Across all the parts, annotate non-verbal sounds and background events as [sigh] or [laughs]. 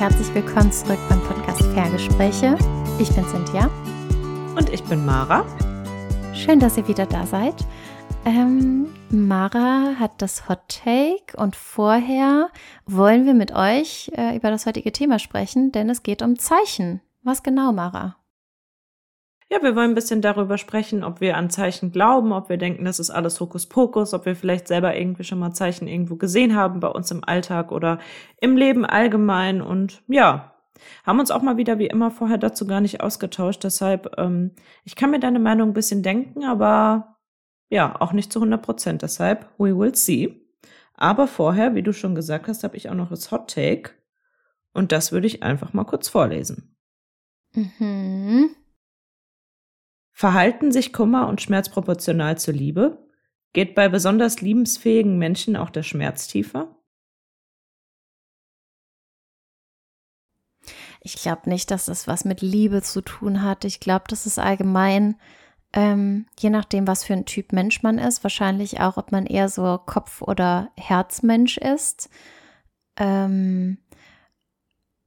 herzlich willkommen zurück beim Podcast Fairgespräche. Ich bin Cynthia. Und ich bin Mara. Schön, dass ihr wieder da seid. Ähm, Mara hat das Hot Take und vorher wollen wir mit euch äh, über das heutige Thema sprechen, denn es geht um Zeichen. Was genau, Mara? Ja, wir wollen ein bisschen darüber sprechen, ob wir an Zeichen glauben, ob wir denken, das ist alles Hokuspokus, ob wir vielleicht selber irgendwie schon mal Zeichen irgendwo gesehen haben bei uns im Alltag oder im Leben allgemein. Und ja, haben uns auch mal wieder wie immer vorher dazu gar nicht ausgetauscht. Deshalb, ähm, ich kann mir deine Meinung ein bisschen denken, aber ja, auch nicht zu 100 Prozent. Deshalb, we will see. Aber vorher, wie du schon gesagt hast, habe ich auch noch das Hot Take. Und das würde ich einfach mal kurz vorlesen. Mhm. Verhalten sich Kummer und Schmerz proportional zur Liebe? Geht bei besonders liebensfähigen Menschen auch der Schmerz tiefer? Ich glaube nicht, dass das was mit Liebe zu tun hat. Ich glaube, das ist allgemein, ähm, je nachdem, was für ein Typ Mensch man ist, wahrscheinlich auch, ob man eher so Kopf- oder Herzmensch ist. Ähm,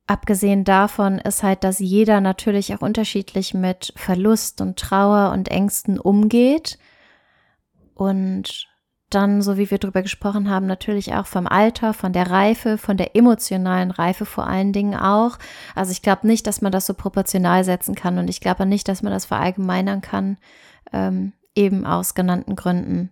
Abgesehen davon ist halt, dass jeder natürlich auch unterschiedlich mit Verlust und Trauer und Ängsten umgeht. Und dann, so wie wir drüber gesprochen haben, natürlich auch vom Alter, von der Reife, von der emotionalen Reife vor allen Dingen auch. Also ich glaube nicht, dass man das so proportional setzen kann und ich glaube nicht, dass man das verallgemeinern kann, ähm, eben aus genannten Gründen.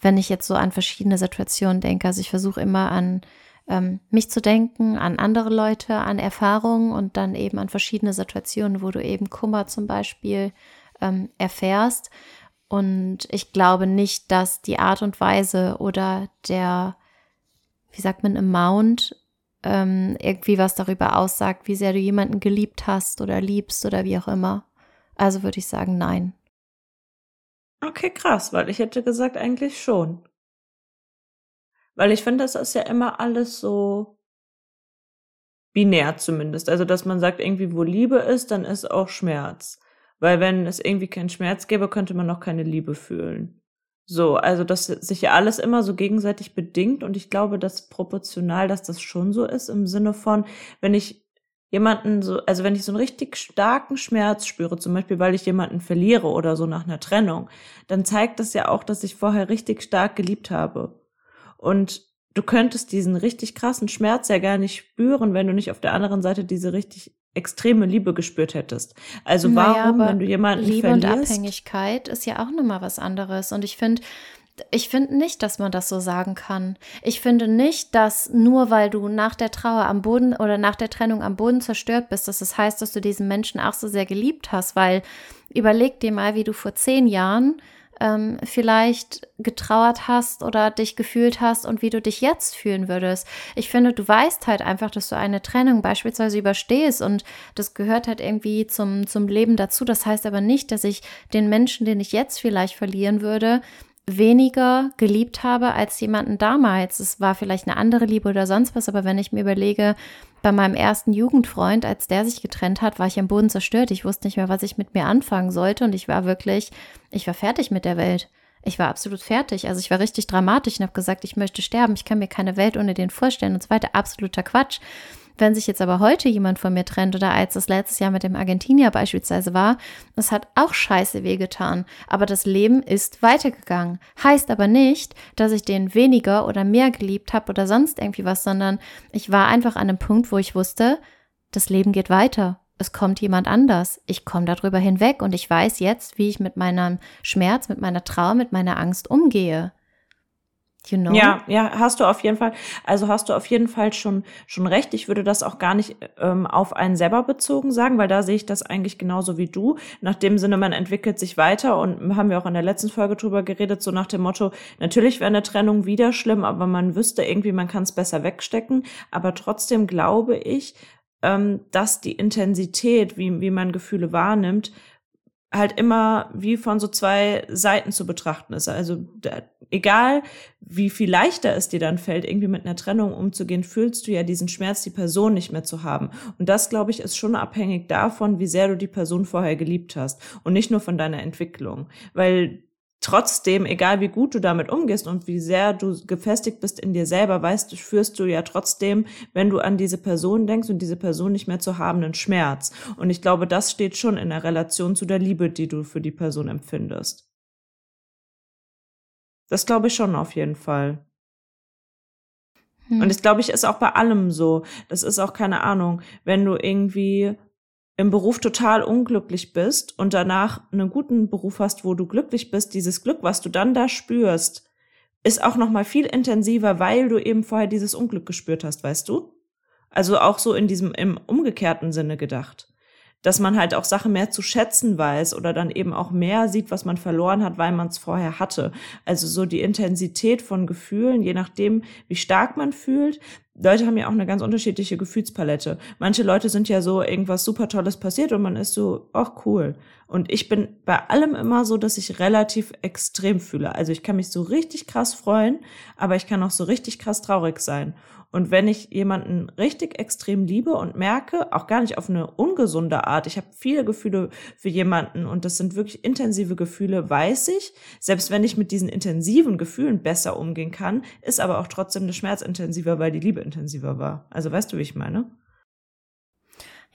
Wenn ich jetzt so an verschiedene Situationen denke, also ich versuche immer an ähm, mich zu denken, an andere Leute, an Erfahrungen und dann eben an verschiedene Situationen, wo du eben Kummer zum Beispiel ähm, erfährst. Und ich glaube nicht, dass die Art und Weise oder der, wie sagt man, Amount ähm, irgendwie was darüber aussagt, wie sehr du jemanden geliebt hast oder liebst oder wie auch immer. Also würde ich sagen, nein. Okay, krass, weil ich hätte gesagt, eigentlich schon. Weil ich finde, das ist ja immer alles so binär zumindest. Also, dass man sagt, irgendwie, wo Liebe ist, dann ist auch Schmerz. Weil wenn es irgendwie keinen Schmerz gäbe, könnte man auch keine Liebe fühlen. So, also dass sich ja alles immer so gegenseitig bedingt und ich glaube, dass proportional, dass das schon so ist im Sinne von, wenn ich jemanden so, also wenn ich so einen richtig starken Schmerz spüre, zum Beispiel, weil ich jemanden verliere oder so nach einer Trennung, dann zeigt das ja auch, dass ich vorher richtig stark geliebt habe. Und du könntest diesen richtig krassen Schmerz ja gar nicht spüren, wenn du nicht auf der anderen Seite diese richtig extreme Liebe gespürt hättest. Also warum, naja, wenn du jemanden Liebe verlierst? und Abhängigkeit ist ja auch nochmal was anderes. Und ich finde, ich finde nicht, dass man das so sagen kann. Ich finde nicht, dass nur weil du nach der Trauer am Boden oder nach der Trennung am Boden zerstört bist, dass das heißt, dass du diesen Menschen auch so sehr geliebt hast, weil überleg dir mal, wie du vor zehn Jahren ähm, vielleicht getrauert hast oder dich gefühlt hast und wie du dich jetzt fühlen würdest. Ich finde, du weißt halt einfach, dass du eine Trennung beispielsweise überstehst und das gehört halt irgendwie zum, zum Leben dazu. Das heißt aber nicht, dass ich den Menschen, den ich jetzt vielleicht verlieren würde, weniger geliebt habe als jemanden damals. Es war vielleicht eine andere Liebe oder sonst was, aber wenn ich mir überlege, bei meinem ersten Jugendfreund, als der sich getrennt hat, war ich am Boden zerstört. Ich wusste nicht mehr, was ich mit mir anfangen sollte und ich war wirklich, ich war fertig mit der Welt. Ich war absolut fertig. Also ich war richtig dramatisch und habe gesagt, ich möchte sterben. Ich kann mir keine Welt ohne den vorstellen und so weiter. Absoluter Quatsch. Wenn sich jetzt aber heute jemand von mir trennt oder als das letztes Jahr mit dem Argentinier beispielsweise war, das hat auch scheiße wehgetan. Aber das Leben ist weitergegangen. Heißt aber nicht, dass ich den weniger oder mehr geliebt habe oder sonst irgendwie was, sondern ich war einfach an einem Punkt, wo ich wusste, das Leben geht weiter. Es kommt jemand anders. Ich komme darüber hinweg und ich weiß jetzt, wie ich mit meinem Schmerz, mit meiner Trauer, mit meiner Angst umgehe. You know? Ja, ja, hast du auf jeden Fall. Also hast du auf jeden Fall schon schon recht. Ich würde das auch gar nicht ähm, auf einen selber bezogen sagen, weil da sehe ich das eigentlich genauso wie du. Nach dem Sinne, man entwickelt sich weiter und haben wir auch in der letzten Folge drüber geredet, so nach dem Motto: Natürlich wäre eine Trennung wieder schlimm, aber man wüsste irgendwie, man kann es besser wegstecken. Aber trotzdem glaube ich, ähm, dass die Intensität, wie wie man Gefühle wahrnimmt, halt immer wie von so zwei Seiten zu betrachten ist. Also da, egal, wie viel leichter es dir dann fällt, irgendwie mit einer Trennung umzugehen, fühlst du ja diesen Schmerz, die Person nicht mehr zu haben. Und das, glaube ich, ist schon abhängig davon, wie sehr du die Person vorher geliebt hast und nicht nur von deiner Entwicklung. Weil trotzdem, egal wie gut du damit umgehst und wie sehr du gefestigt bist in dir selber, weißt du, führst du ja trotzdem, wenn du an diese Person denkst und diese Person nicht mehr zu haben, einen Schmerz. Und ich glaube, das steht schon in der Relation zu der Liebe, die du für die Person empfindest. Das glaube ich schon auf jeden Fall. Hm. Und das glaube ich ist auch bei allem so. Das ist auch keine Ahnung, wenn du irgendwie im Beruf total unglücklich bist und danach einen guten Beruf hast, wo du glücklich bist, dieses Glück, was du dann da spürst, ist auch noch mal viel intensiver, weil du eben vorher dieses Unglück gespürt hast, weißt du? Also auch so in diesem im umgekehrten Sinne gedacht dass man halt auch Sachen mehr zu schätzen weiß oder dann eben auch mehr sieht, was man verloren hat, weil man es vorher hatte. Also so die Intensität von Gefühlen, je nachdem, wie stark man fühlt. Leute haben ja auch eine ganz unterschiedliche Gefühlspalette. Manche Leute sind ja so, irgendwas super Tolles passiert und man ist so, ach cool. Und ich bin bei allem immer so, dass ich relativ extrem fühle. Also ich kann mich so richtig krass freuen, aber ich kann auch so richtig krass traurig sein. Und wenn ich jemanden richtig extrem liebe und merke, auch gar nicht auf eine ungesunde Art, ich habe viele Gefühle für jemanden und das sind wirklich intensive Gefühle, weiß ich, selbst wenn ich mit diesen intensiven Gefühlen besser umgehen kann, ist aber auch trotzdem eine Schmerz intensiver, weil die Liebe intensiver war. Also weißt du, wie ich meine?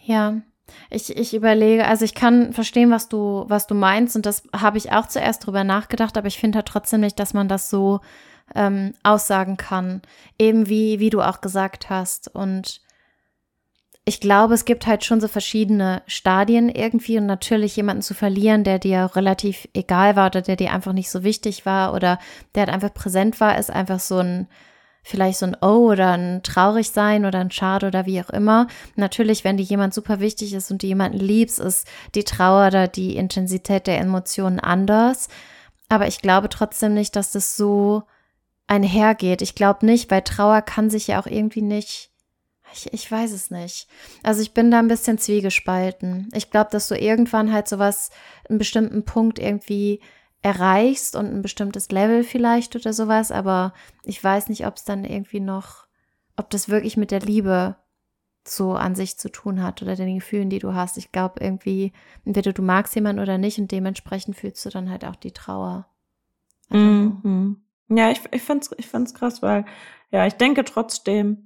Ja, ich, ich überlege, also ich kann verstehen, was du, was du meinst, und das habe ich auch zuerst drüber nachgedacht, aber ich finde halt trotzdem nicht, dass man das so ähm, aussagen kann. Eben wie, wie du auch gesagt hast. Und ich glaube, es gibt halt schon so verschiedene Stadien irgendwie und natürlich jemanden zu verlieren, der dir relativ egal war oder der dir einfach nicht so wichtig war oder der halt einfach präsent war, ist einfach so ein, vielleicht so ein Oh oder ein traurig sein oder ein Schade oder wie auch immer. Natürlich, wenn dir jemand super wichtig ist und du jemanden liebst, ist die Trauer oder die Intensität der Emotionen anders. Aber ich glaube trotzdem nicht, dass das so einhergeht. Ich glaube nicht, weil Trauer kann sich ja auch irgendwie nicht. Ich, ich weiß es nicht. Also ich bin da ein bisschen zwiegespalten. Ich glaube, dass du irgendwann halt sowas, einen bestimmten Punkt irgendwie erreichst und ein bestimmtes Level vielleicht oder sowas, aber ich weiß nicht, ob es dann irgendwie noch, ob das wirklich mit der Liebe so an sich zu tun hat oder den Gefühlen, die du hast. Ich glaube irgendwie, entweder du magst jemanden oder nicht und dementsprechend fühlst du dann halt auch die Trauer. Mhm. Ja, ich, ich find's, ich find's krass, weil, ja, ich denke trotzdem,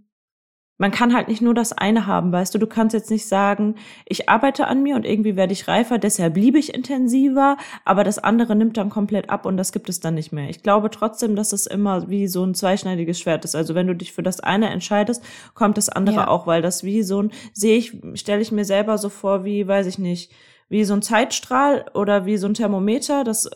man kann halt nicht nur das eine haben, weißt du, du kannst jetzt nicht sagen, ich arbeite an mir und irgendwie werde ich reifer, deshalb liebe ich intensiver, aber das andere nimmt dann komplett ab und das gibt es dann nicht mehr. Ich glaube trotzdem, dass es immer wie so ein zweischneidiges Schwert ist. Also wenn du dich für das eine entscheidest, kommt das andere ja. auch, weil das wie so ein, sehe ich, stelle ich mir selber so vor, wie, weiß ich nicht, wie so ein Zeitstrahl oder wie so ein Thermometer. Das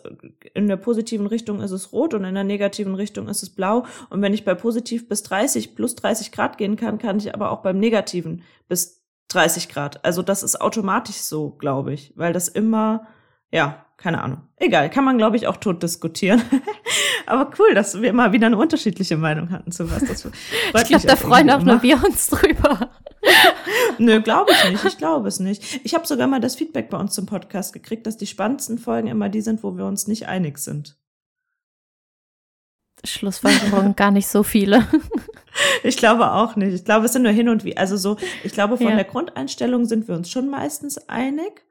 in der positiven Richtung ist es rot und in der negativen Richtung ist es blau. Und wenn ich bei positiv bis 30 plus 30 Grad gehen kann, kann ich aber auch beim negativen bis 30 Grad. Also das ist automatisch so, glaube ich, weil das immer, ja, keine Ahnung. Egal, kann man, glaube ich, auch tot diskutieren. [laughs] Aber cool, dass wir immer wieder eine unterschiedliche Meinung hatten zu was. Das ich glaube, da freuen auch nur wir uns drüber. [laughs] Nö, glaube ich nicht. Ich glaube es nicht. Ich habe sogar mal das Feedback bei uns zum Podcast gekriegt, dass die spannendsten Folgen immer die sind, wo wir uns nicht einig sind. Schlussfolgerung gar nicht so viele. [laughs] Ich glaube auch nicht. Ich glaube, es sind nur hin und wie. Also so, ich glaube, von ja. der Grundeinstellung sind wir uns schon meistens einig.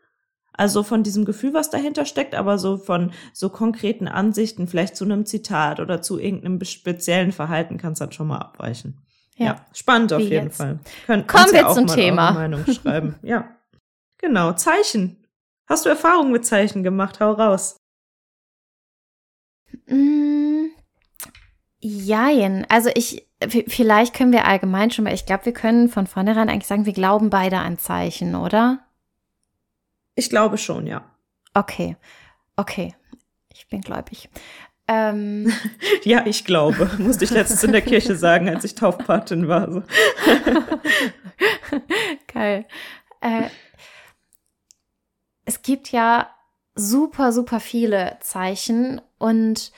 Also von diesem Gefühl, was dahinter steckt, aber so von so konkreten Ansichten, vielleicht zu einem Zitat oder zu irgendeinem speziellen Verhalten kann es dann schon mal abweichen. Ja, ja spannend auf Wie jeden jetzt? Fall. Könnt, Kommen wir ja zum Thema. Meinung schreiben. [laughs] ja, genau. Zeichen. Hast du Erfahrungen mit Zeichen gemacht? Hau raus. Mm, jein. Also ich, vielleicht können wir allgemein schon mal, ich glaube, wir können von vornherein eigentlich sagen, wir glauben beide an Zeichen, oder? Ich glaube schon, ja. Okay. Okay. Ich bin gläubig. Ähm, [laughs] ja, ich glaube, [laughs] musste ich letztens in der Kirche sagen, als ich Taufpatin war. So. [laughs] Geil. Äh, es gibt ja super, super viele Zeichen und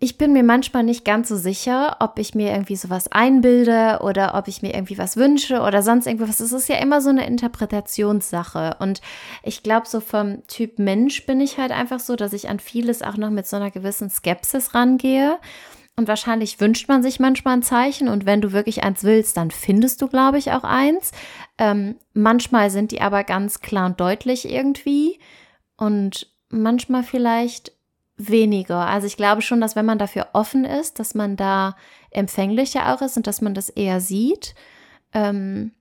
ich bin mir manchmal nicht ganz so sicher, ob ich mir irgendwie sowas einbilde oder ob ich mir irgendwie was wünsche oder sonst irgendwas. Es ist ja immer so eine Interpretationssache. Und ich glaube, so vom Typ Mensch bin ich halt einfach so, dass ich an vieles auch noch mit so einer gewissen Skepsis rangehe. Und wahrscheinlich wünscht man sich manchmal ein Zeichen. Und wenn du wirklich eins willst, dann findest du, glaube ich, auch eins. Ähm, manchmal sind die aber ganz klar und deutlich irgendwie. Und manchmal vielleicht weniger. Also ich glaube schon, dass wenn man dafür offen ist, dass man da empfänglicher auch ist und dass man das eher sieht. Ähm,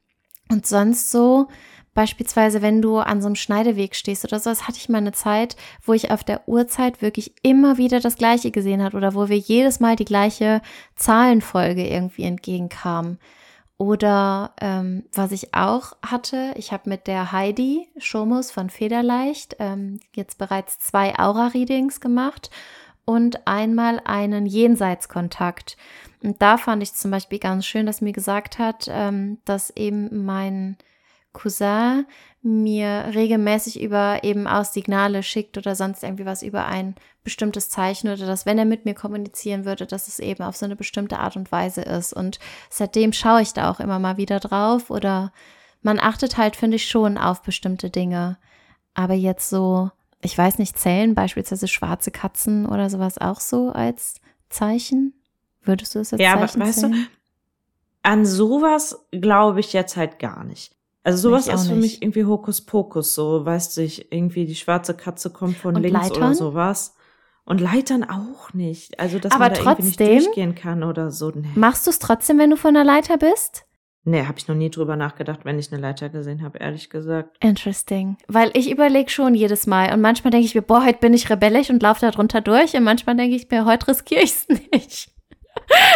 und sonst so, beispielsweise, wenn du an so einem Schneideweg stehst oder so, das hatte ich mal eine Zeit, wo ich auf der Uhrzeit wirklich immer wieder das Gleiche gesehen hat oder wo wir jedes Mal die gleiche Zahlenfolge irgendwie entgegenkamen. Oder ähm, was ich auch hatte, ich habe mit der Heidi Schomus von Federleicht ähm, jetzt bereits zwei Aura-Readings gemacht und einmal einen Jenseitskontakt. Und da fand ich zum Beispiel ganz schön, dass mir gesagt hat, ähm, dass eben mein Cousin mir regelmäßig über eben aus Signale schickt oder sonst irgendwie was über ein bestimmtes Zeichen oder dass, wenn er mit mir kommunizieren würde, dass es eben auf so eine bestimmte Art und Weise ist. Und seitdem schaue ich da auch immer mal wieder drauf oder man achtet halt, finde ich, schon auf bestimmte Dinge. Aber jetzt so, ich weiß nicht, zählen beispielsweise schwarze Katzen oder sowas auch so als Zeichen? Würdest du es als ja, Zeichen aber weißt zählen? du, an sowas glaube ich jetzt halt gar nicht. Also sowas ist für nicht. mich irgendwie Hokuspokus, so, weißt du, ich, irgendwie die schwarze Katze kommt von Und links Leitern? oder sowas. Und Leitern auch nicht. Also, dass Aber man da irgendwie nicht trotzdem- durchgehen kann oder so. Nee, Machst du es trotzdem, wenn du von der Leiter bist? nee habe ich noch nie drüber nachgedacht, wenn ich eine Leiter gesehen habe, ehrlich gesagt. Interesting. Weil ich überlege schon jedes Mal. Und manchmal denke ich mir, boah, heute bin ich rebellisch und laufe da drunter durch. Und manchmal denke ich mir, heute riskiere ich es [laughs] nicht.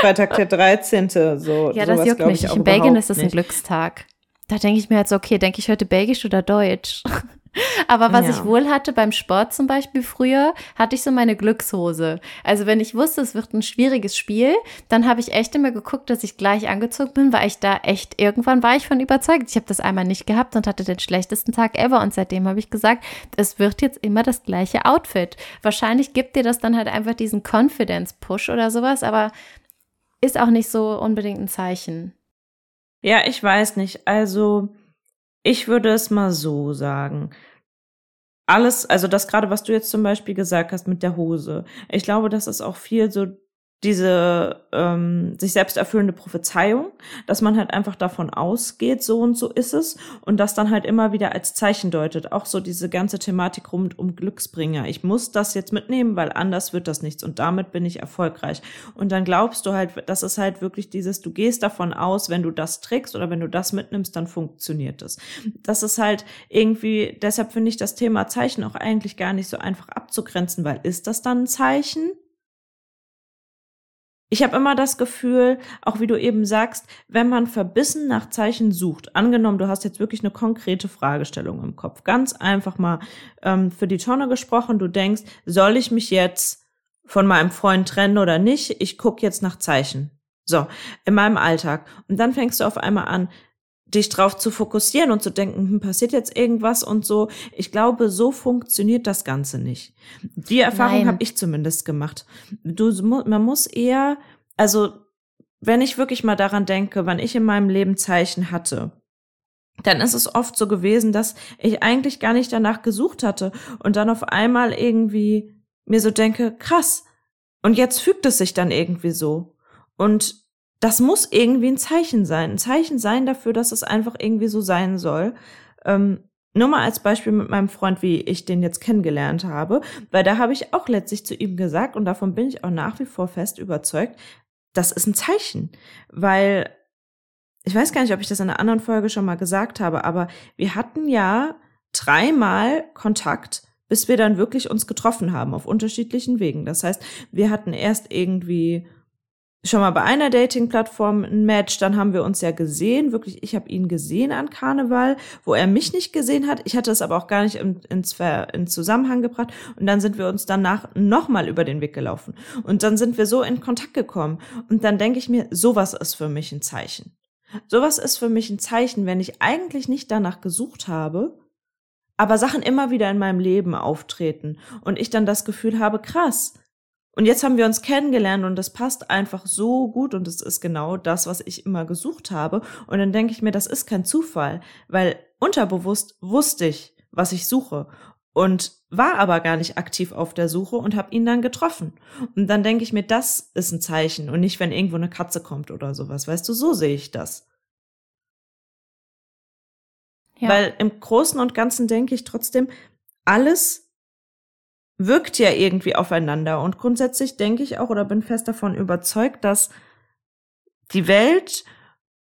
Freitag der 13. So, Ja, das juckt mich. In Belgien ist das ein. Glückstag. Da denke ich mir halt so, okay, denke ich heute Belgisch oder Deutsch? [laughs] Aber was Ja. ich wohl hatte beim Sport zum Beispiel früher, hatte ich so meine Glückshose. Also wenn ich wusste, es wird ein schwieriges Spiel, dann habe ich echt immer geguckt, dass ich gleich angezogen bin, weil ich da echt, irgendwann war ich von überzeugt. Ich habe das einmal nicht gehabt und hatte den schlechtesten Tag ever. Und seitdem habe ich gesagt, es wird jetzt immer das gleiche Outfit. Wahrscheinlich gibt dir das dann halt einfach diesen Confidence-Push oder sowas, aber ist auch nicht so unbedingt ein Zeichen. Ja, ich weiß nicht. Also, ich würde es mal so sagen. Alles, also das gerade, was du jetzt zum Beispiel gesagt hast mit der Hose. Ich glaube, das ist auch viel so diese ähm, sich selbst erfüllende Prophezeiung, dass man halt einfach davon ausgeht, so und so ist es und das dann halt immer wieder als Zeichen deutet. Auch so diese ganze Thematik rund um Glücksbringer. Ich muss das jetzt mitnehmen, weil anders wird das nichts und damit bin ich erfolgreich. Und dann glaubst du halt, das ist halt wirklich dieses, du gehst davon aus, wenn du das trägst oder wenn du das mitnimmst, dann funktioniert es. Das ist halt irgendwie, deshalb finde ich das Thema Zeichen auch eigentlich gar nicht so einfach abzugrenzen, weil ist das dann ein Zeichen? Ich habe immer das Gefühl, auch wie du eben sagst, wenn man verbissen nach Zeichen sucht, angenommen, du hast jetzt wirklich eine konkrete Fragestellung im Kopf, ganz einfach mal ähm, für die Tonne gesprochen, du denkst, soll ich mich jetzt von meinem Freund trennen oder nicht? Ich gucke jetzt nach Zeichen. So, in meinem Alltag. Und dann fängst du auf einmal an, dich drauf zu fokussieren und zu denken, hm, passiert jetzt irgendwas und so. Ich glaube, so funktioniert das Ganze nicht. Die Erfahrung habe ich zumindest gemacht. Du, man muss eher, also wenn ich wirklich mal daran denke, wann ich in meinem Leben Zeichen hatte, dann ist es oft so gewesen, dass ich eigentlich gar nicht danach gesucht hatte und dann auf einmal irgendwie mir so denke, krass, und jetzt fügt es sich dann irgendwie so. Und das muss irgendwie ein Zeichen sein. Ein Zeichen sein dafür, dass es einfach irgendwie so sein soll. Ähm, nur mal als Beispiel mit meinem Freund, wie ich den jetzt kennengelernt habe, weil da habe ich auch letztlich zu ihm gesagt, und davon bin ich auch nach wie vor fest überzeugt, das ist ein Zeichen. Weil ich weiß gar nicht, ob ich das in einer anderen Folge schon mal gesagt habe, aber wir hatten ja dreimal Kontakt, bis wir dann wirklich uns getroffen haben auf unterschiedlichen Wegen. Das heißt, wir hatten erst irgendwie schon mal bei einer Dating-Plattform ein Match, dann haben wir uns ja gesehen, wirklich, ich habe ihn gesehen an Karneval, wo er mich nicht gesehen hat. Ich hatte es aber auch gar nicht in, ins, in Zusammenhang gebracht und dann sind wir uns danach nochmal über den Weg gelaufen und dann sind wir so in Kontakt gekommen und dann denke ich mir, sowas ist für mich ein Zeichen. Sowas ist für mich ein Zeichen, wenn ich eigentlich nicht danach gesucht habe, aber Sachen immer wieder in meinem Leben auftreten und ich dann das Gefühl habe, krass, und jetzt haben wir uns kennengelernt und das passt einfach so gut und es ist genau das, was ich immer gesucht habe. Und dann denke ich mir, das ist kein Zufall, weil unterbewusst wusste ich, was ich suche und war aber gar nicht aktiv auf der Suche und habe ihn dann getroffen. Und dann denke ich mir, das ist ein Zeichen und nicht, wenn irgendwo eine Katze kommt oder sowas. Weißt du, so sehe ich das. Ja. Weil im Großen und Ganzen denke ich trotzdem, alles wirkt ja irgendwie aufeinander. Und grundsätzlich denke ich auch oder bin fest davon überzeugt, dass die Welt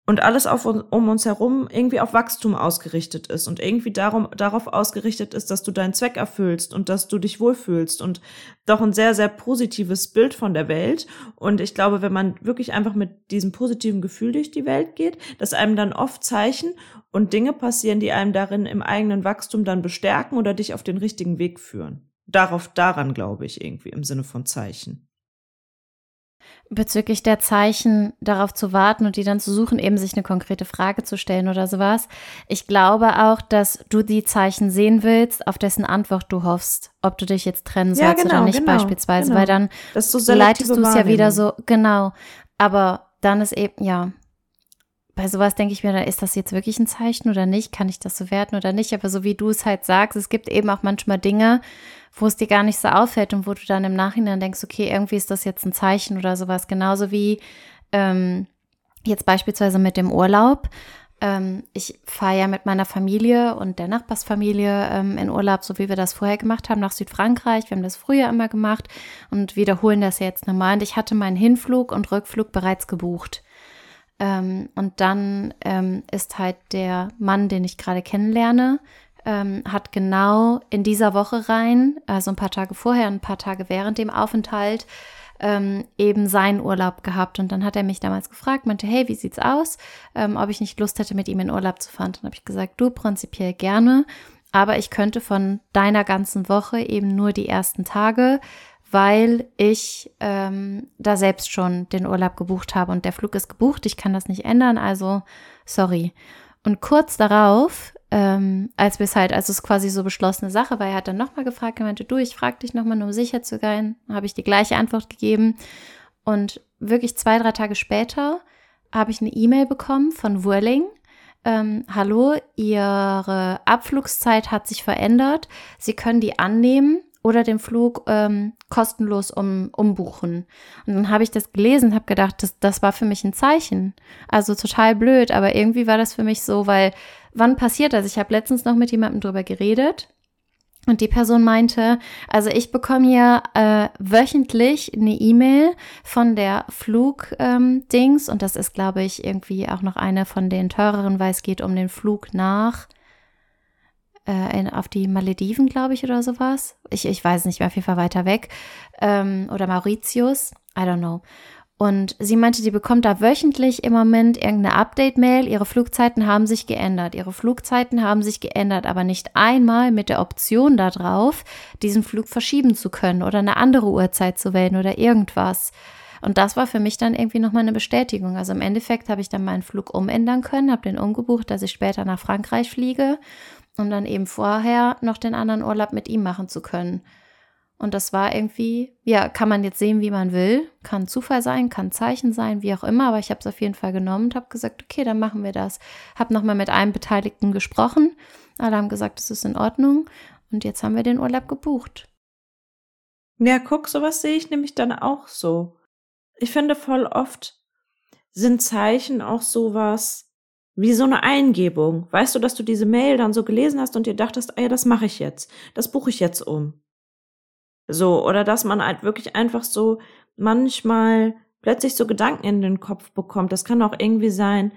und alles auf, um uns herum irgendwie auf Wachstum ausgerichtet ist und irgendwie darum, darauf ausgerichtet ist, dass du deinen Zweck erfüllst und dass du dich wohlfühlst und doch ein sehr, sehr positives Bild von der Welt. Und ich glaube, wenn man wirklich einfach mit diesem positiven Gefühl durch die Welt geht, dass einem dann oft Zeichen und Dinge passieren, die einem darin im eigenen Wachstum dann bestärken oder dich auf den richtigen Weg führen. Darauf, daran glaube ich irgendwie im Sinne von Zeichen bezüglich der Zeichen darauf zu warten und die dann zu suchen, eben sich eine konkrete Frage zu stellen oder sowas. Ich glaube auch, dass du die Zeichen sehen willst, auf dessen Antwort du hoffst, ob du dich jetzt trennen sollst ja, genau, oder nicht genau, beispielsweise, genau. weil dann so leitest du es ja wieder so, genau. Aber dann ist eben, ja, bei sowas denke ich mir, ist das jetzt wirklich ein Zeichen oder nicht? Kann ich das so werten oder nicht? Aber so wie du es halt sagst, es gibt eben auch manchmal Dinge, wo es dir gar nicht so auffällt und wo du dann im Nachhinein denkst, okay, irgendwie ist das jetzt ein Zeichen oder sowas. Genauso wie ähm, jetzt beispielsweise mit dem Urlaub. Ähm, ich fahre ja mit meiner Familie und der Nachbarsfamilie ähm, in Urlaub, so wie wir das vorher gemacht haben, nach Südfrankreich. Wir haben das früher immer gemacht und wiederholen das jetzt nochmal. Und ich hatte meinen Hinflug und Rückflug bereits gebucht. Ähm, und dann ähm, ist halt der Mann, den ich gerade kennenlerne, ähm, hat genau in dieser Woche rein, also ein paar Tage vorher, ein paar Tage während dem Aufenthalt, ähm, eben seinen Urlaub gehabt. Und dann hat er mich damals gefragt, meinte, hey, wie sieht's aus? Ähm, ob ich nicht Lust hätte, mit ihm in Urlaub zu fahren. Dann habe ich gesagt, du prinzipiell gerne, aber ich könnte von deiner ganzen Woche eben nur die ersten Tage, weil ich ähm, da selbst schon den Urlaub gebucht habe und der Flug ist gebucht. Ich kann das nicht ändern, also sorry. Und kurz darauf ähm, als wir es halt, also es ist quasi so beschlossene Sache, weil er hat dann nochmal gefragt, er meinte, du, ich frage dich nochmal, um sicher zu gehen, habe ich die gleiche Antwort gegeben. Und wirklich zwei, drei Tage später habe ich eine E-Mail bekommen von Whirling. Ähm, hallo, Ihre Abflugszeit hat sich verändert. Sie können die annehmen oder den Flug ähm, kostenlos um, umbuchen. Und dann habe ich das gelesen, habe gedacht, das, das war für mich ein Zeichen. Also total blöd, aber irgendwie war das für mich so, weil wann passiert das? Ich habe letztens noch mit jemandem drüber geredet. Und die Person meinte, also ich bekomme ja äh, wöchentlich eine E-Mail von der Flug-Dings ähm, und das ist, glaube ich, irgendwie auch noch eine von den teureren, weil es geht um den Flug nach äh, in, auf die Malediven, glaube ich, oder sowas. Ich, ich weiß nicht mehr, auf jeden Fall weiter weg. Ähm, oder Mauritius, I don't know. Und sie meinte, die bekommt da wöchentlich im Moment irgendeine Update-Mail. Ihre Flugzeiten haben sich geändert. Ihre Flugzeiten haben sich geändert, aber nicht einmal mit der Option darauf, diesen Flug verschieben zu können oder eine andere Uhrzeit zu wählen oder irgendwas. Und das war für mich dann irgendwie nochmal eine Bestätigung. Also im Endeffekt habe ich dann meinen Flug umändern können, habe den umgebucht, dass ich später nach Frankreich fliege um dann eben vorher noch den anderen Urlaub mit ihm machen zu können. Und das war irgendwie, ja, kann man jetzt sehen, wie man will. Kann Zufall sein, kann Zeichen sein, wie auch immer. Aber ich habe es auf jeden Fall genommen und habe gesagt, okay, dann machen wir das. Habe nochmal mit einem Beteiligten gesprochen. Alle haben gesagt, es ist in Ordnung. Und jetzt haben wir den Urlaub gebucht. Ja, guck, sowas sehe ich nämlich dann auch so. Ich finde voll oft sind Zeichen auch sowas, wie so eine Eingebung. Weißt du, dass du diese Mail dann so gelesen hast und dir dachtest, ey, das mache ich jetzt. Das buche ich jetzt um. So, oder dass man halt wirklich einfach so manchmal plötzlich so Gedanken in den Kopf bekommt. Das kann auch irgendwie sein,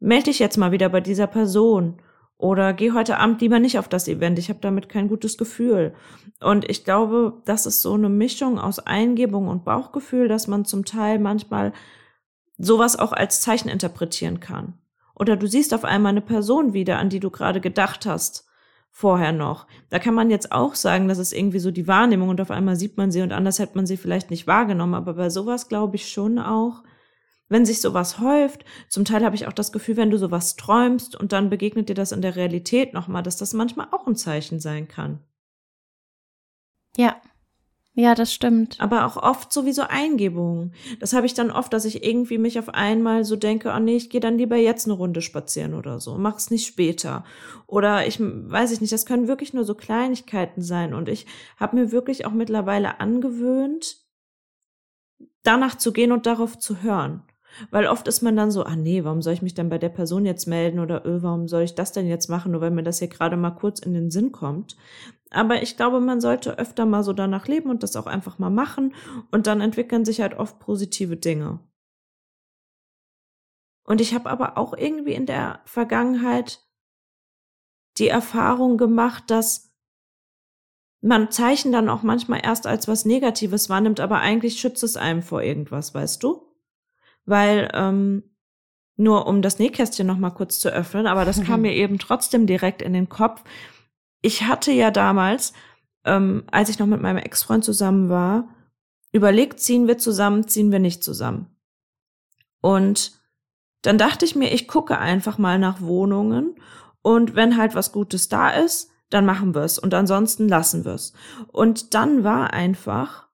melde dich jetzt mal wieder bei dieser Person oder geh heute Abend lieber nicht auf das Event. Ich habe damit kein gutes Gefühl. Und ich glaube, das ist so eine Mischung aus Eingebung und Bauchgefühl, dass man zum Teil manchmal sowas auch als Zeichen interpretieren kann. Oder du siehst auf einmal eine Person wieder, an die du gerade gedacht hast vorher noch. Da kann man jetzt auch sagen, das ist irgendwie so die Wahrnehmung und auf einmal sieht man sie und anders hätte man sie vielleicht nicht wahrgenommen. Aber bei sowas glaube ich schon auch, wenn sich sowas häuft, zum Teil habe ich auch das Gefühl, wenn du sowas träumst und dann begegnet dir das in der Realität nochmal, dass das manchmal auch ein Zeichen sein kann. Ja, ja, das stimmt. Aber auch oft sowieso Eingebungen. Das habe ich dann oft, dass ich irgendwie mich auf einmal so denke, oh nee, ich gehe dann lieber jetzt eine Runde spazieren oder so, mach es nicht später. Oder ich weiß ich nicht, das können wirklich nur so Kleinigkeiten sein. Und ich habe mir wirklich auch mittlerweile angewöhnt, danach zu gehen und darauf zu hören. Weil oft ist man dann so, ah nee, warum soll ich mich dann bei der Person jetzt melden oder öh, warum soll ich das denn jetzt machen, nur weil mir das hier gerade mal kurz in den Sinn kommt. Aber ich glaube, man sollte öfter mal so danach leben und das auch einfach mal machen. Und dann entwickeln sich halt oft positive Dinge. Und ich habe aber auch irgendwie in der Vergangenheit die Erfahrung gemacht, dass man Zeichen dann auch manchmal erst als was Negatives wahrnimmt, aber eigentlich schützt es einem vor irgendwas, weißt du? Weil, ähm, nur um das Nähkästchen noch mal kurz zu öffnen, aber das kam [laughs] mir eben trotzdem direkt in den Kopf. Ich hatte ja damals, ähm, als ich noch mit meinem Ex-Freund zusammen war, überlegt, ziehen wir zusammen, ziehen wir nicht zusammen. Und dann dachte ich mir, ich gucke einfach mal nach Wohnungen und wenn halt was Gutes da ist, dann machen wir es und ansonsten lassen wir es. Und dann war einfach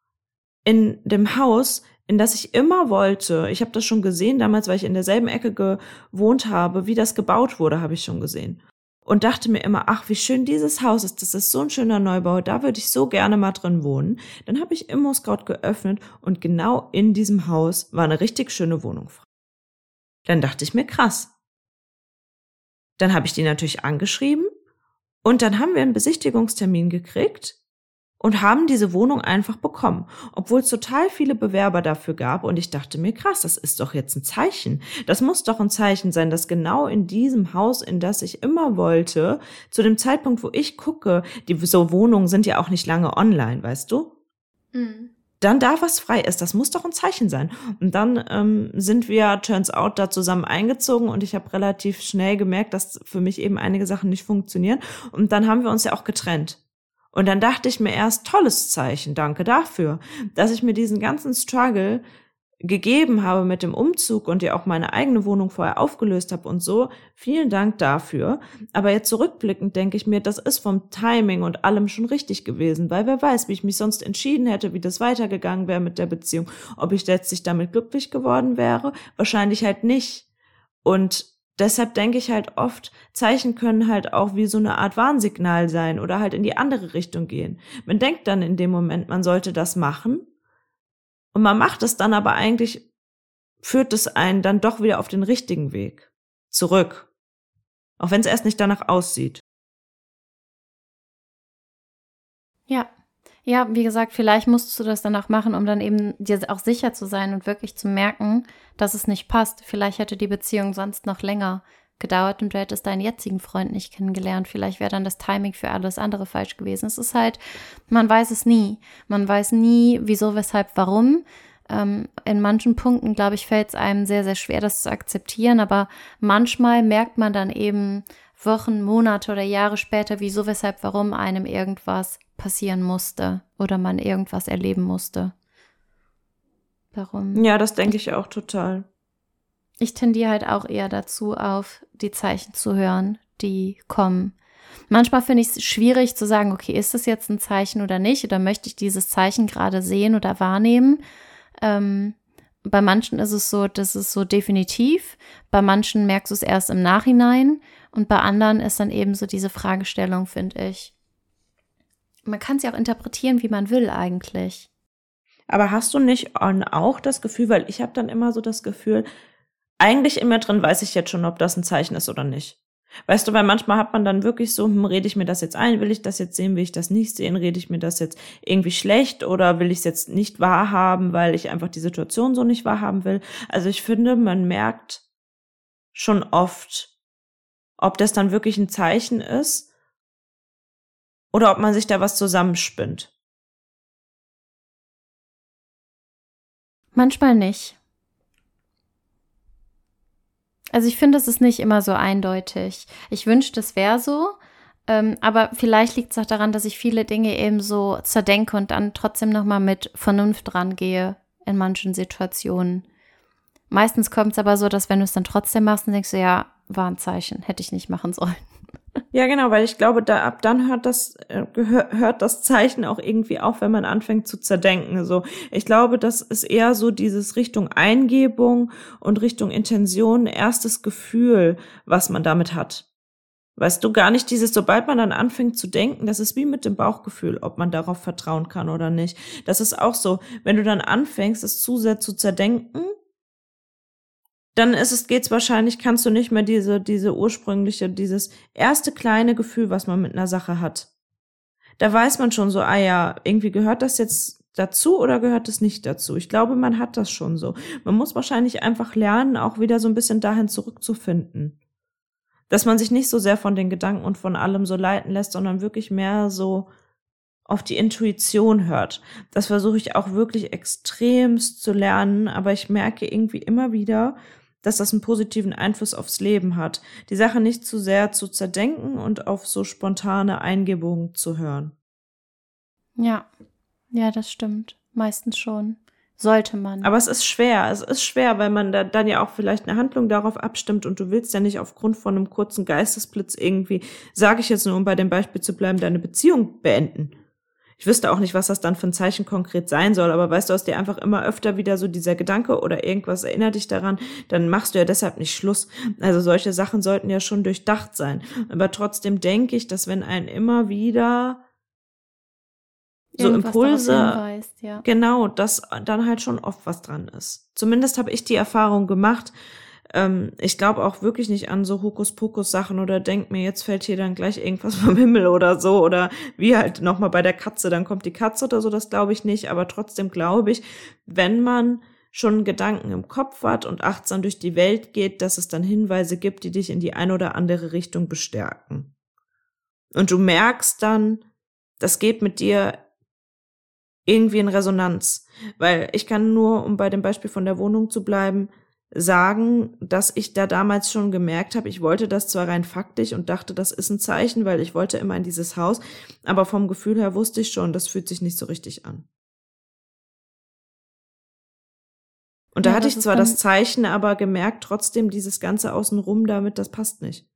in dem Haus, in das ich immer wollte, ich habe das schon gesehen damals, weil ich in derselben Ecke gewohnt habe, wie das gebaut wurde, habe ich schon gesehen. Und dachte mir immer, ach, wie schön dieses Haus ist, das ist so ein schöner Neubau, da würde ich so gerne mal drin wohnen. Dann habe ich ImmoScout geöffnet und genau in diesem Haus war eine richtig schöne Wohnung frei. Dann dachte ich mir, krass. Dann habe ich die natürlich angeschrieben und dann haben wir einen Besichtigungstermin gekriegt und haben diese Wohnung einfach bekommen, obwohl es total viele Bewerber dafür gab und ich dachte mir, krass, das ist doch jetzt ein Zeichen. Das muss doch ein Zeichen sein, dass genau in diesem Haus, in das ich immer wollte, zu dem Zeitpunkt, wo ich gucke, die so Wohnungen sind ja auch nicht lange online, weißt du? Mhm dann da was frei ist. Das muss doch ein Zeichen sein. Und dann ähm, sind wir, turns out, da zusammen eingezogen und ich habe relativ schnell gemerkt, dass für mich eben einige Sachen nicht funktionieren. Und dann haben wir uns ja auch getrennt. Und dann dachte ich mir erst, tolles Zeichen, danke dafür, dass ich mir diesen ganzen Struggle gegeben habe mit dem Umzug und ja auch meine eigene Wohnung vorher aufgelöst habe und so. Vielen Dank dafür. Aber jetzt zurückblickend denke ich mir, das ist vom Timing und allem schon richtig gewesen, weil wer weiß, wie ich mich sonst entschieden hätte, wie das weitergegangen wäre mit der Beziehung, ob ich letztlich damit glücklich geworden wäre. Wahrscheinlich halt nicht. Und deshalb denke ich halt oft, Zeichen können halt auch wie so eine Art Warnsignal sein oder halt in die andere Richtung gehen. Man denkt dann in dem Moment, man sollte das machen und man macht es dann aber eigentlich, führt es einen dann doch wieder auf den richtigen Weg. Zurück. Auch wenn es erst nicht danach aussieht. Ja. Ja, wie gesagt, vielleicht musst du das danach machen, um dann eben dir auch sicher zu sein und wirklich zu merken, dass es nicht passt. Vielleicht hätte die Beziehung sonst noch länger gedauert und du hättest deinen jetzigen Freund nicht kennengelernt. Vielleicht wäre dann das Timing für alles andere falsch gewesen. Es ist halt, man weiß es nie. Man weiß nie, wieso, weshalb, warum. Ähm, in manchen Punkten, glaube ich, fällt es einem sehr, sehr schwer, das zu akzeptieren. Aber manchmal merkt man dann eben Wochen, Monate oder Jahre später, wieso, weshalb, warum einem irgendwas passieren musste oder man irgendwas erleben musste. Warum? Ja, das denke ich auch total ich tendiere halt auch eher dazu, auf die Zeichen zu hören, die kommen. Manchmal finde ich es schwierig zu sagen, okay, ist das jetzt ein Zeichen oder nicht? Oder möchte ich dieses Zeichen gerade sehen oder wahrnehmen? Ähm, bei manchen ist es so, das ist so definitiv. Bei manchen merkst du es erst im Nachhinein. Und bei anderen ist dann eben so diese Fragestellung, finde ich. Man kann sie auch interpretieren, wie man will eigentlich. Aber hast du nicht auch das Gefühl, weil ich habe dann immer so das Gefühl, eigentlich immer drin weiß ich jetzt schon, ob das ein Zeichen ist oder nicht. Weißt du, weil manchmal hat man dann wirklich so, hm, rede ich mir das jetzt ein, will ich das jetzt sehen, will ich das nicht sehen, rede ich mir das jetzt irgendwie schlecht oder will ich es jetzt nicht wahrhaben, weil ich einfach die Situation so nicht wahrhaben will. Also ich finde, man merkt schon oft, ob das dann wirklich ein Zeichen ist oder ob man sich da was zusammenspinnt. Manchmal nicht. Also ich finde, es ist nicht immer so eindeutig. Ich wünschte, es wäre so. Ähm, aber vielleicht liegt es auch daran, dass ich viele Dinge eben so zerdenke und dann trotzdem nochmal mit Vernunft rangehe in manchen Situationen. Meistens kommt es aber so, dass wenn du es dann trotzdem machst, dann denkst du, ja, war ein Zeichen, hätte ich nicht machen sollen. Ja, genau, weil ich glaube, da ab dann hört das äh, hört das Zeichen auch irgendwie auf, wenn man anfängt zu zerdenken. So, ich glaube, das ist eher so dieses Richtung Eingebung und Richtung Intention, erstes Gefühl, was man damit hat. Weißt du, gar nicht dieses, sobald man dann anfängt zu denken, das ist wie mit dem Bauchgefühl, ob man darauf vertrauen kann oder nicht. Das ist auch so, wenn du dann anfängst, es zu sehr zu zerdenken, dann ist es, geht's wahrscheinlich, kannst du nicht mehr diese, diese ursprüngliche, dieses erste kleine Gefühl, was man mit einer Sache hat. da weiß man schon so, ah ja, irgendwie gehört das jetzt dazu oder gehört es nicht dazu? Ich glaube, man hat das schon so. Man muss wahrscheinlich einfach lernen, auch wieder so ein bisschen dahin zurückzufinden. Dass man sich nicht so sehr von den Gedanken und von allem so leiten lässt, sondern wirklich mehr so auf die Intuition hört. Das versuche ich auch wirklich extremst zu lernen, aber ich merke irgendwie immer wieder, dass das einen positiven Einfluss aufs Leben hat. Die Sache nicht zu sehr zu zerdenken und auf so spontane Eingebungen zu hören. Ja, ja, das stimmt. Meistens schon. Sollte man. Aber es ist schwer. Es ist schwer, weil man da dann ja auch vielleicht eine Handlung darauf abstimmt und du willst ja nicht aufgrund von einem kurzen Geistesblitz irgendwie, sage ich jetzt nur, um bei dem Beispiel zu bleiben, deine Beziehung beenden. Ich wüsste auch nicht, was das dann für ein Zeichen konkret sein soll, aber weißt du, aus dir einfach immer öfter wieder so dieser Gedanke oder irgendwas erinnert dich daran, dann machst du ja deshalb nicht Schluss. Also solche Sachen sollten ja schon durchdacht sein. Aber trotzdem denke ich, dass wenn ein immer wieder so Irgendwas Impulse, hinweist, ja. genau, dass dann halt schon oft was dran ist. Zumindest habe ich die Erfahrung gemacht. Ähm, ich glaube auch wirklich nicht an so Hokuspokus-Sachen oder denk mir, jetzt fällt hier dann gleich irgendwas [laughs] vom Himmel oder so oder wie halt nochmal bei der Katze, dann kommt die Katze oder so, das glaube ich nicht. Aber trotzdem glaube ich, wenn man schon Gedanken im Kopf hat und achtsam durch die Welt geht, dass es dann Hinweise gibt, die dich in die eine oder andere Richtung bestärken. Und du merkst dann, das geht mit dir irgendwie in Resonanz. Weil ich kann nur, um bei dem Beispiel von der Wohnung zu bleiben, sagen, dass ich da damals schon gemerkt habe, ich wollte das zwar rein faktisch und dachte, das ist ein Zeichen, weil ich wollte immer in dieses Haus, aber vom Gefühl her wusste ich schon, das fühlt sich nicht so richtig an. Und da ja, hatte ich zwar das Zeichen, aber gemerkt trotzdem dieses ganze Außenrum damit, das passt nicht.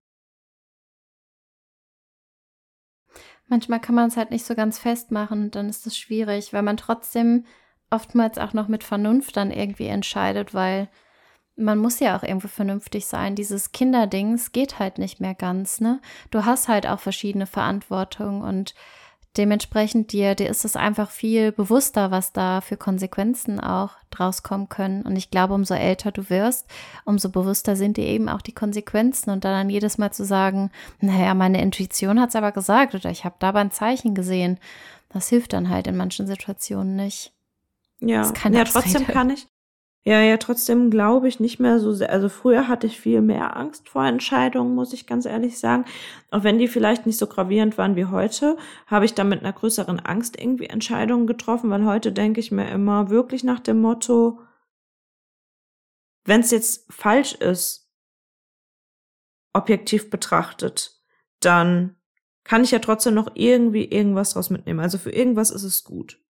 manchmal kann man es halt nicht so ganz festmachen, dann ist es schwierig, weil man trotzdem oftmals auch noch mit Vernunft dann irgendwie entscheidet, weil man muss ja auch irgendwo vernünftig sein. Dieses Kinderdings geht halt nicht mehr ganz, ne? Du hast halt auch verschiedene Verantwortungen und dementsprechend dir, dir ist es einfach viel bewusster, was da für Konsequenzen auch draus kommen können. Und ich glaube, umso älter du wirst, umso bewusster sind dir eben auch die Konsequenzen. Und dann jedes Mal zu sagen, naja, meine Intuition hat es aber gesagt oder ich habe dabei ein Zeichen gesehen, das hilft dann halt in manchen Situationen nicht. Ja, ja trotzdem kann ich, ja, ja, trotzdem glaube ich nicht mehr so sehr. Also früher hatte ich viel mehr Angst vor Entscheidungen, muss ich ganz ehrlich sagen. Auch wenn die vielleicht nicht so gravierend waren wie heute, habe ich da mit einer größeren Angst irgendwie Entscheidungen getroffen, weil heute denke ich mir immer wirklich nach dem Motto, wenn es jetzt falsch ist, objektiv betrachtet, dann kann ich ja trotzdem noch irgendwie irgendwas draus mitnehmen. Also für irgendwas ist es gut.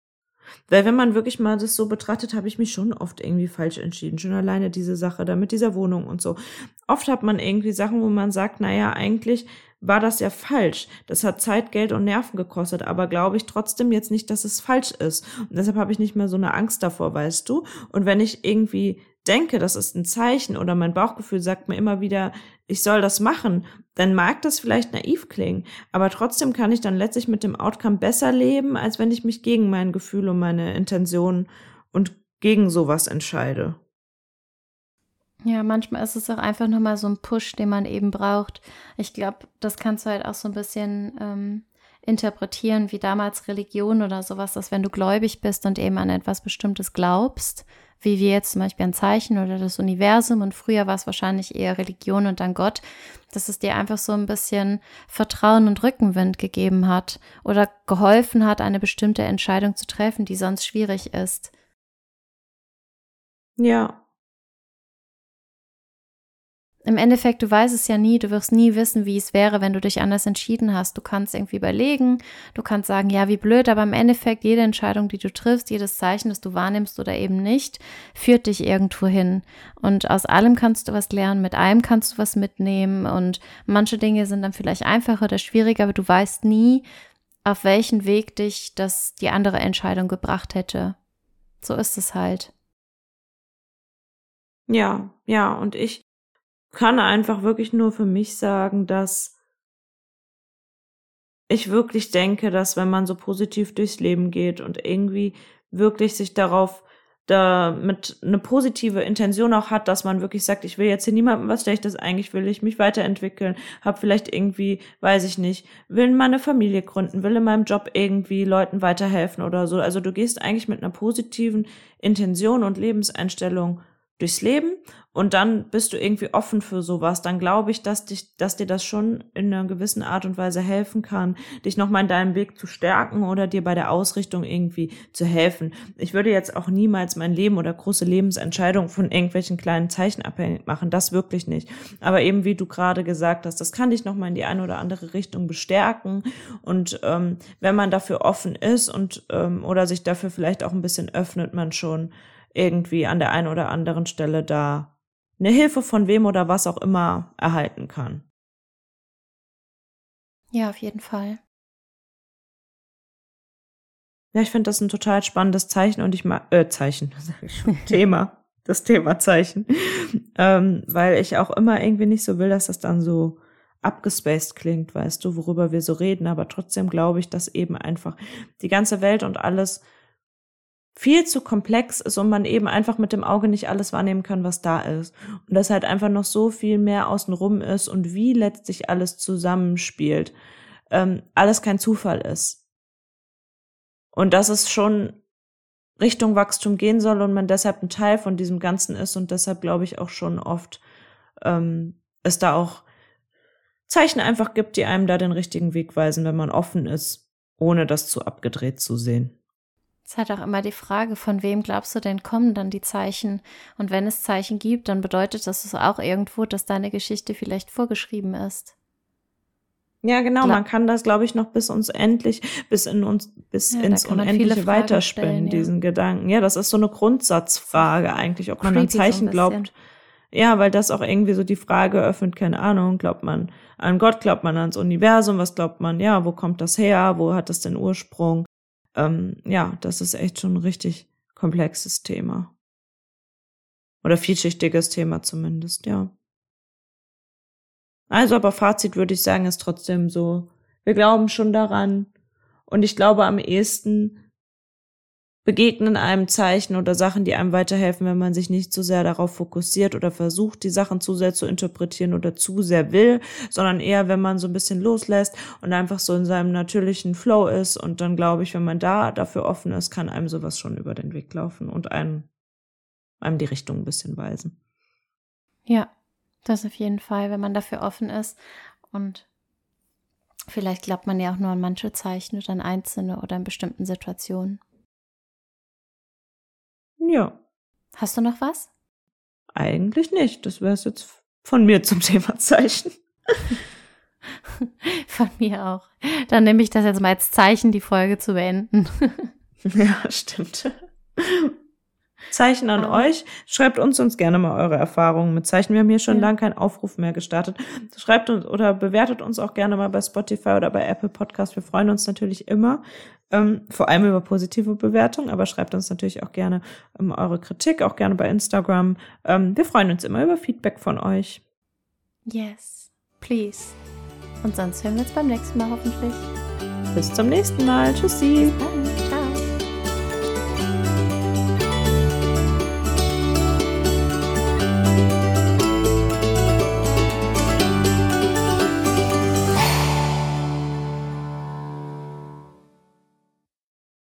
Weil wenn man wirklich mal das so betrachtet, habe ich mich schon oft irgendwie falsch entschieden. Schon alleine diese Sache da mit dieser Wohnung und so. Oft hat man irgendwie Sachen, wo man sagt, naja, eigentlich war das ja falsch. Das hat Zeit, Geld und Nerven gekostet, aber glaube ich trotzdem jetzt nicht, dass es falsch ist. Und deshalb habe ich nicht mehr so eine Angst davor, weißt du? Und wenn ich irgendwie denke, das ist ein Zeichen oder mein Bauchgefühl sagt mir immer wieder, ich soll das machen, dann mag das vielleicht naiv klingen, aber trotzdem kann ich dann letztlich mit dem Outcome besser leben, als wenn ich mich gegen mein Gefühl und meine Intention und gegen sowas entscheide. Ja, manchmal ist es auch einfach nur mal so ein Push, den man eben braucht. Ich glaube, das kannst du halt auch so ein bisschen ähm, interpretieren, wie damals Religion oder sowas, dass wenn du gläubig bist und eben an etwas Bestimmtes glaubst, wie wir jetzt zum Beispiel ein Zeichen oder das Universum und früher war es wahrscheinlich eher Religion und dann Gott, dass es dir einfach so ein bisschen Vertrauen und Rückenwind gegeben hat oder geholfen hat, eine bestimmte Entscheidung zu treffen, die sonst schwierig ist. Ja, im Endeffekt, du weißt es ja nie, du wirst nie wissen, wie es wäre, wenn du dich anders entschieden hast. Du kannst irgendwie überlegen, du kannst sagen, ja, wie blöd, aber im Endeffekt, jede Entscheidung, die du triffst, jedes Zeichen, das du wahrnimmst oder eben nicht, führt dich irgendwo hin. Und aus allem kannst du was lernen, mit allem kannst du was mitnehmen und manche Dinge sind dann vielleicht einfacher oder schwieriger, aber du weißt nie, auf welchen Weg dich das die andere Entscheidung gebracht hätte. So ist es halt. Ja, ja, und ich kann einfach wirklich nur für mich sagen, dass ich wirklich denke, dass wenn man so positiv durchs Leben geht und irgendwie wirklich sich darauf damit eine positive Intention auch hat, dass man wirklich sagt, ich will jetzt hier niemandem was Schlechtes, eigentlich will ich mich weiterentwickeln, habe vielleicht irgendwie, weiß ich nicht, will meine Familie gründen, will in meinem Job irgendwie Leuten weiterhelfen oder so. Also du gehst eigentlich mit einer positiven Intention und Lebenseinstellung durchs Leben und dann bist du irgendwie offen für sowas, dann glaube ich, dass dich, dass dir das schon in einer gewissen Art und Weise helfen kann, dich nochmal in deinem Weg zu stärken oder dir bei der Ausrichtung irgendwie zu helfen. Ich würde jetzt auch niemals mein Leben oder große Lebensentscheidungen von irgendwelchen kleinen Zeichen abhängig machen, das wirklich nicht. Aber eben wie du gerade gesagt hast, das kann dich nochmal in die eine oder andere Richtung bestärken und ähm, wenn man dafür offen ist und ähm, oder sich dafür vielleicht auch ein bisschen öffnet, man schon irgendwie an der einen oder anderen Stelle da eine Hilfe von wem oder was auch immer erhalten kann. Ja, auf jeden Fall. Ja, ich finde das ein total spannendes Zeichen und ich mag, äh, Zeichen, [laughs] sage ich schon, Thema, das Thema Zeichen, ähm, weil ich auch immer irgendwie nicht so will, dass das dann so abgespaced klingt, weißt du, worüber wir so reden, aber trotzdem glaube ich, dass eben einfach die ganze Welt und alles viel zu komplex ist und man eben einfach mit dem Auge nicht alles wahrnehmen kann, was da ist. Und dass halt einfach noch so viel mehr außenrum ist und wie letztlich alles zusammenspielt. Ähm, alles kein Zufall ist. Und dass es schon Richtung Wachstum gehen soll und man deshalb ein Teil von diesem Ganzen ist und deshalb glaube ich auch schon oft ähm, es da auch Zeichen einfach gibt, die einem da den richtigen Weg weisen, wenn man offen ist, ohne das zu abgedreht zu sehen. Es ist halt auch immer die Frage, von wem glaubst du denn kommen dann die Zeichen? Und wenn es Zeichen gibt, dann bedeutet das auch irgendwo, dass deine Geschichte vielleicht vorgeschrieben ist. Ja, genau. Klar. Man kann das, glaube ich, noch bis uns endlich, bis in uns, bis ja, ins Unendliche weiterspinnen, diesen ja. Gedanken. Ja, das ist so eine Grundsatzfrage eigentlich, ob man an Zeichen so glaubt. Ja, weil das auch irgendwie so die Frage öffnet, keine Ahnung, glaubt man an Gott, glaubt man ans Universum, was glaubt man, ja, wo kommt das her, wo hat das den Ursprung? Ähm, ja, das ist echt schon ein richtig komplexes Thema. Oder vielschichtiges Thema zumindest, ja. Also, aber Fazit würde ich sagen, ist trotzdem so, wir glauben schon daran. Und ich glaube am ehesten begegnen einem Zeichen oder Sachen, die einem weiterhelfen, wenn man sich nicht zu sehr darauf fokussiert oder versucht, die Sachen zu sehr zu interpretieren oder zu sehr will, sondern eher, wenn man so ein bisschen loslässt und einfach so in seinem natürlichen Flow ist. Und dann glaube ich, wenn man da dafür offen ist, kann einem sowas schon über den Weg laufen und einem, einem die Richtung ein bisschen weisen. Ja, das auf jeden Fall, wenn man dafür offen ist und Vielleicht glaubt man ja auch nur an manche Zeichen oder an einzelne oder in bestimmten Situationen. Ja. Hast du noch was? Eigentlich nicht. Das wäre es jetzt von mir zum [laughs] Thema Zeichen. [laughs] von mir auch. Dann nehme ich das jetzt mal als Zeichen, die Folge zu beenden. [laughs] ja, stimmt. Zeichen an ah. euch. Schreibt uns uns gerne mal eure Erfahrungen mit Zeichen. Wir haben hier schon ja. lange keinen Aufruf mehr gestartet. Schreibt uns oder bewertet uns auch gerne mal bei Spotify oder bei Apple Podcast. Wir freuen uns natürlich immer, ähm, vor allem über positive Bewertungen, aber schreibt uns natürlich auch gerne ähm, eure Kritik, auch gerne bei Instagram. Ähm, wir freuen uns immer über Feedback von euch. Yes, please. Und sonst hören wir uns beim nächsten Mal hoffentlich. Bis zum nächsten Mal. Tschüssi.